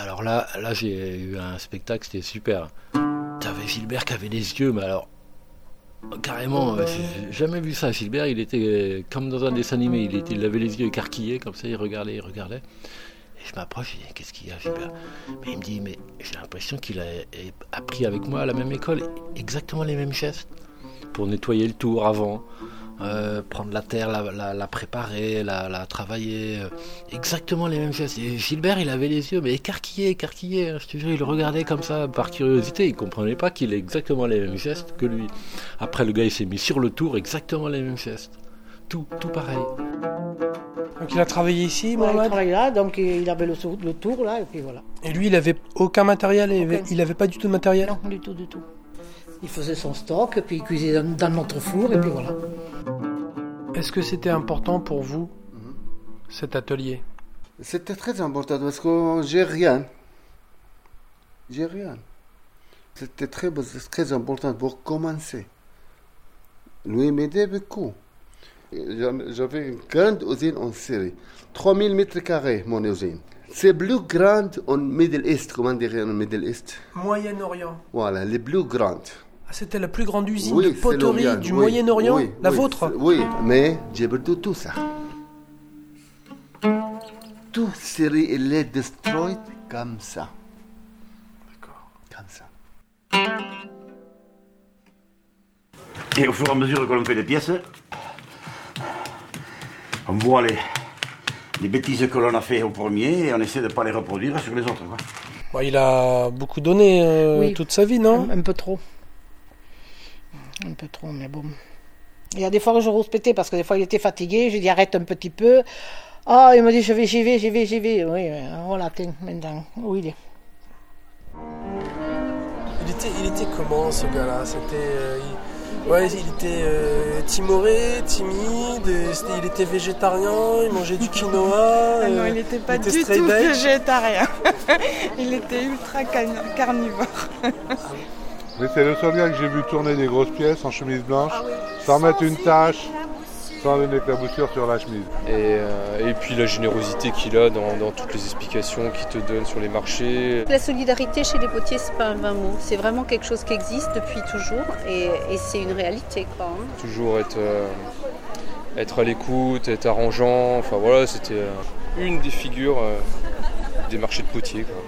alors là, là j'ai eu un spectacle, c'était super. T'avais Gilbert qui avait les yeux, mais alors carrément, euh, j'ai jamais vu ça. Gilbert, il était euh, comme dans un dessin animé, il, il avait les yeux écarquillés comme ça, il regardait, il regardait. Et je m'approche, je dis qu'est-ce qu'il y a Gilbert? Mais il me dit mais j'ai l'impression qu'il a appris avec moi à la même école exactement les mêmes gestes pour nettoyer le tour avant. Euh, prendre la terre, la, préparer, la, travailler, euh, exactement les mêmes gestes. Et Gilbert, il avait les yeux mais écarquillés, écarquillés. Hein, je te jure, il regardait comme ça par curiosité. Il comprenait pas qu'il ait exactement les mêmes gestes que lui. Après, le gars, il s'est mis sur le tour, exactement les mêmes gestes. Tout, tout pareil. Donc il a travaillé ici, ouais, Il travaillait là, donc il avait le, le, tour là, et puis voilà. Et lui, il avait aucun matériel, il n'avait pas du tout de matériel? Non, du tout, du tout. Il faisait son stock, puis il cuisait dans notre four, et puis voilà. Est-ce que c'était important pour vous, cet atelier? C'était très important parce que j'ai rien. J'ai rien. C'était très, très important pour commencer. Lui m'aidait beaucoup. J'avais une grande usine en Syrie. 3000 mètres carrés, mon usine. C'est plus grande en Middle East, comment dire en Middle East? Moyen-Orient. Voilà, les plus grandes. C'était la plus grande usine de poterie du Moyen-Orient La vôtre Oui, mais j'ai perdu tout ça. Tout Syrie, il est détruit comme ça. D'accord. Comme ça. Et au fur et à mesure que l'on fait des pièces, on voit les, les bêtises que l'on a fait au premier et on essaie de ne pas les reproduire sur les autres. il a beaucoup donné euh, toute sa vie, non? Un peu trop. Un peu trop, mais bon. Il y a des fois que je péter parce que des fois il était fatigué. Je dis arrête un petit peu. Ah, il m'a dit je vais, j'y vais, j'y vais, j'y vais. Oui, voilà, maintenant, où il est. Il était, il était comment ce gars-là? C'était. Euh, il... Ouais, il était euh, timoré, timide, il était végétarien, il mangeait du quinoa. Ah non, il n'était pas du tout végétarien. il était ultra carnivore. C'est le seul gars que j'ai vu tourner des grosses pièces en chemise blanche, ah sans mettre une tache, sans une éclaboussure sur la chemise. Et, euh, puis la générosité qu'il a dans, toutes les explications qu'il te donne sur les marchés. La solidarité chez les potiers, c'est pas un vain mot. C'est vraiment quelque chose qui existe depuis toujours et, c'est une réalité. Quoi, hein. Toujours être, euh, être à l'écoute, être arrangeant. Enfin voilà, c'était euh, une des figures des marchés de potiers. Quoi.